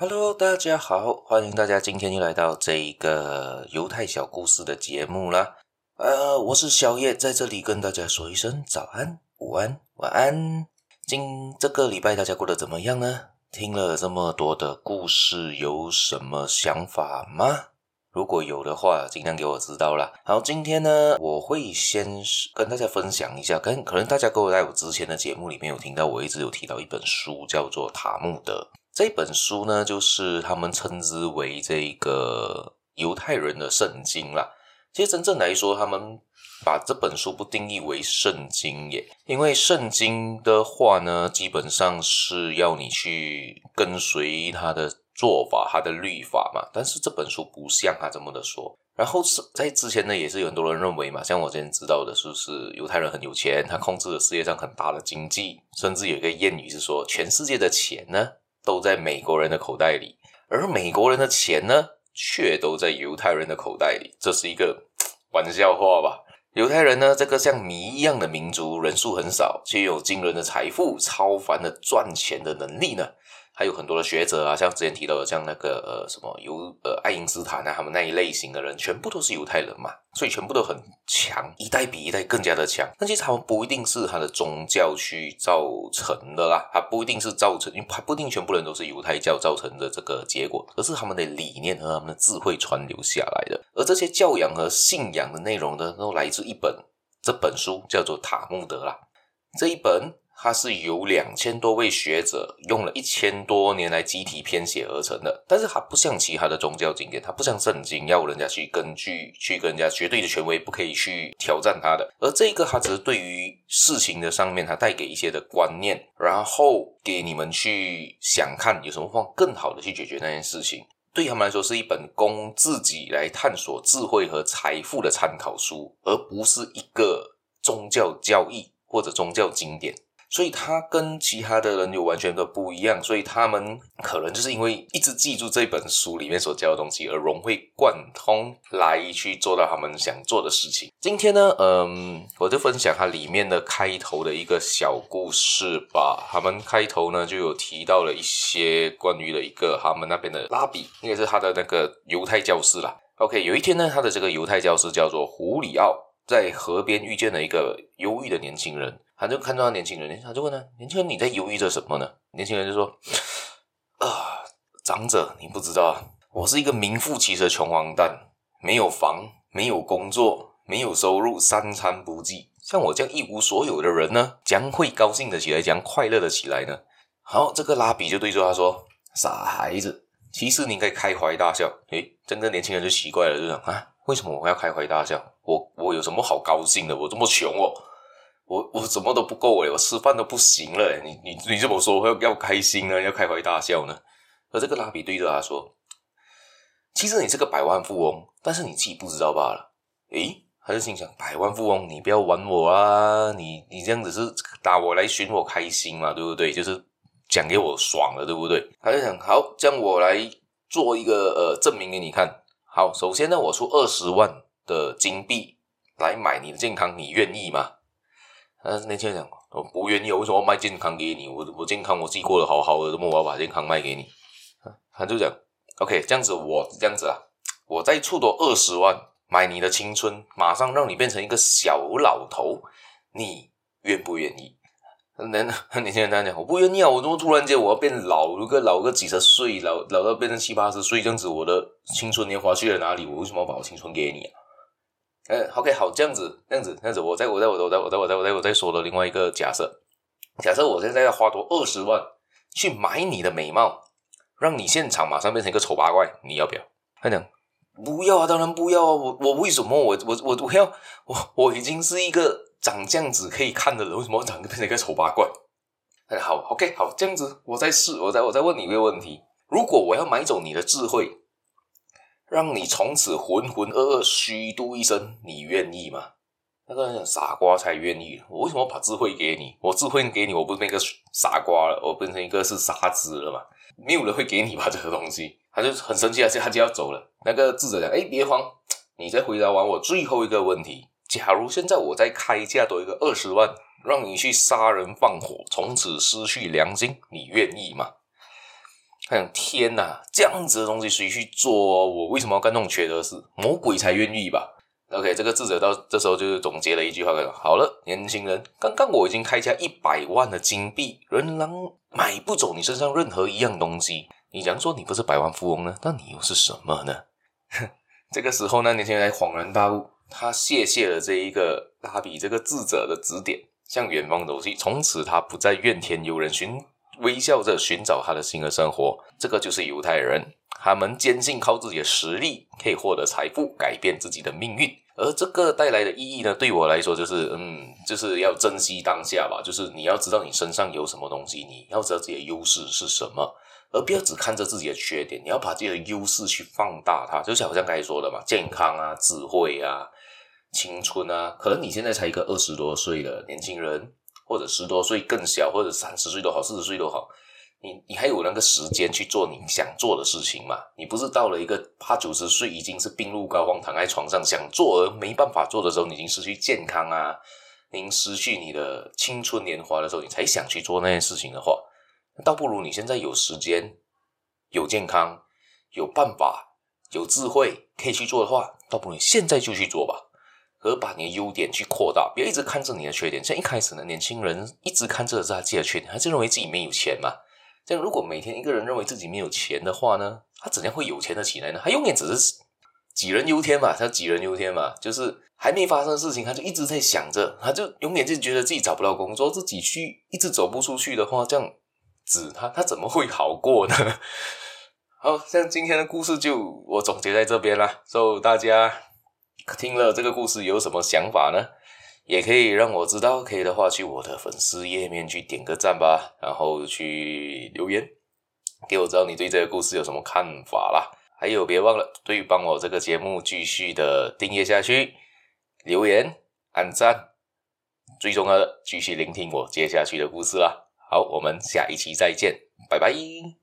Hello，大家好，欢迎大家今天又来到这一个犹太小故事的节目啦。呃，我是小叶，在这里跟大家说一声早安、午安、晚安。今这个礼拜大家过得怎么样呢？听了这么多的故事，有什么想法吗？如果有的话，尽量给我知道啦。好，今天呢，我会先跟大家分享一下，跟可能大家跟我在我之前的节目里面有听到，我一直有提到一本书，叫做《塔木德》。这本书呢，就是他们称之为这个犹太人的圣经啦。其实真正来说，他们把这本书不定义为圣经耶，因为圣经的话呢，基本上是要你去跟随他的做法、他的律法嘛。但是这本书不像他这么的说。然后是在之前呢，也是有很多人认为嘛，像我之前知道的，是不是犹太人很有钱，他控制了世界上很大的经济，甚至有一个谚语是说，全世界的钱呢，都在美国人的口袋里，而美国人的钱呢，却都在犹太人的口袋里。这是一个玩笑话吧？犹太人呢，这个像谜一样的民族，人数很少，却有惊人的财富、超凡的赚钱的能力呢。还有很多的学者啊，像之前提到的，像那个呃什么犹呃爱因斯坦啊，他们那一类型的人，全部都是犹太人嘛，所以全部都很强，一代比一代更加的强。但其实他们不一定是他的宗教去造成的啦，他不一定是造成，因为他不一定全部人都是犹太教造成的这个结果，而是他们的理念和他们的智慧传留下来的。而这些教养和信仰的内容呢，都来自一本这本书，叫做《塔木德》啦，这一本。它是由两千多位学者用了一千多年来集体编写而成的，但是它不像其他的宗教经典，它不像圣经要人家去根据去跟人家绝对的权威不可以去挑战它的，而这个它只是对于事情的上面，它带给一些的观念，然后给你们去想看有什么方更好的去解决那件事情。对他们来说，是一本供自己来探索智慧和财富的参考书，而不是一个宗教教义或者宗教经典。所以他跟其他的人有完全的不一样，所以他们可能就是因为一直记住这本书里面所教的东西，而融会贯通来去做到他们想做的事情。今天呢，嗯，我就分享它里面的开头的一个小故事吧。他们开头呢就有提到了一些关于的一个他们那边的拉比，应该是他的那个犹太教师啦。OK，有一天呢，他的这个犹太教师叫做胡里奥，在河边遇见了一个忧郁的年轻人。他就看到年轻人，他就问他：“年轻人，你在犹豫着什么呢？”年轻人就说：“ 啊，长者，你不知道啊，我是一个名副其实的穷光蛋，没有房，没有工作，没有收入，三餐不济。像我这样一无所有的人呢，将会高兴的起来，将快乐的起来呢？”好，这个拉比就对着他说：“傻孩子，其实你应该开怀大笑。”诶，整个年轻人就奇怪了，就讲：“啊，为什么我要开怀大笑？我我有什么好高兴的？我这么穷哦。”我我什么都不够诶，我吃饭都不行了，你你你这么说，要要开心呢，要开怀大笑呢？而这个拉比对着他说：“其实你是个百万富翁，但是你自己不知道罢了。”诶，他就心想：“百万富翁，你不要玩我啊！你你这样子是打我来寻我开心嘛，对不对？就是讲给我爽了，对不对？”他就想：“好，这样我来做一个呃证明给你看。好，首先呢，我出二十万的金币来买你的健康，你愿意吗？”但是年轻人讲，我不愿意，为什么要卖健康给你？我我健康我自己过得好好的，怎么我要把健康卖给你？他就讲，OK，这样子我这样子啊，我再出多二十万买你的青春，马上让你变成一个小老头，你愿不愿意？年年轻人这样讲，我不愿意啊！我怎么突然间我要变老，如果老个几十岁，老老到变成七八十岁这样子，我的青春年华去了哪里？我为什么要把我青春给你啊？嗯，OK，好，这样子，这样子，这样子，我在我在我在我在我在我在我在说的另外一个假设，假设我现在要花多二十万去买你的美貌，让你现场马上变成一个丑八怪，你要不要？他讲不要啊，当然不要啊，我我为什么我我我我要我我已经是一个长这样子可以看的人，为什么长变成一个丑八怪？哎，好，OK，好，这样子，我再试，我再我再问你一个问题，如果我要买走你的智慧？让你从此浑浑噩噩虚度一生，你愿意吗？那个傻瓜才愿意。我为什么把智慧给你？我智慧给你，我不是那个傻瓜了，我变成一个是傻子了嘛？没有人会给你吧？这个东西，他就很生气，而且他就要走了。那个智者讲：“哎，别慌，你再回答完我最后一个问题。假如现在我再开价多一个二十万，让你去杀人放火，从此失去良心，你愿意吗？”他想天哪，这样子的东西谁去做？我为什么要干那种缺德事？魔鬼才愿意吧。OK，这个智者到这时候就是总结了一句话：好了，年轻人，刚刚我已经开价一百万的金币，仍然买不走你身上任何一样东西。你假如说你不是百万富翁呢？那你又是什么呢？这个时候呢，年轻人恍然大悟，他谢谢了这一个拉比这个智者的指点，向远方走去。从此，他不再怨天尤人，寻微笑着寻找他的新的生活。这个就是犹太人。他们坚信靠自己的实力可以获得财富，改变自己的命运。而这个带来的意义呢，对我来说就是，嗯，就是要珍惜当下吧。就是你要知道你身上有什么东西，你要知道自己的优势是什么，而不要只看着自己的缺点。你要把自己的优势去放大它。就像好像刚才说的嘛，健康啊，智慧啊，青春啊。可能你现在才一个二十多岁的年轻人，或者十多岁更小，或者三十岁都好，四十岁都好。你你还有那个时间去做你想做的事情嘛？你不是到了一个八九十岁已经是病入膏肓，躺在床上想做而没办法做的时候，你已经失去健康啊，您失去你的青春年华的时候，你才想去做那件事情的话，倒不如你现在有时间、有健康、有办法、有智慧可以去做的话，倒不如现在就去做吧，而把你的优点去扩大，别一直看着你的缺点。像一开始呢，年轻人一直看着他自己的缺点，他就认为自己没有钱嘛。这样，如果每天一个人认为自己没有钱的话呢，他怎样会有钱的起来呢？他永远只是杞人忧天嘛，他杞人忧天嘛，就是还没发生的事情，他就一直在想着，他就永远就觉得自己找不到工作，自己去一直走不出去的话，这样子他他怎么会好过呢？好，像今天的故事就我总结在这边啦，祝大家听了这个故事有什么想法呢？也可以让我知道，可以的话去我的粉丝页面去点个赞吧，然后去留言，给我知道你对这个故事有什么看法啦。还有别忘了，对于帮我这个节目继续的订阅下去，留言、按赞，最重要的继续聆听我接下去的故事啦。好，我们下一期再见，拜拜。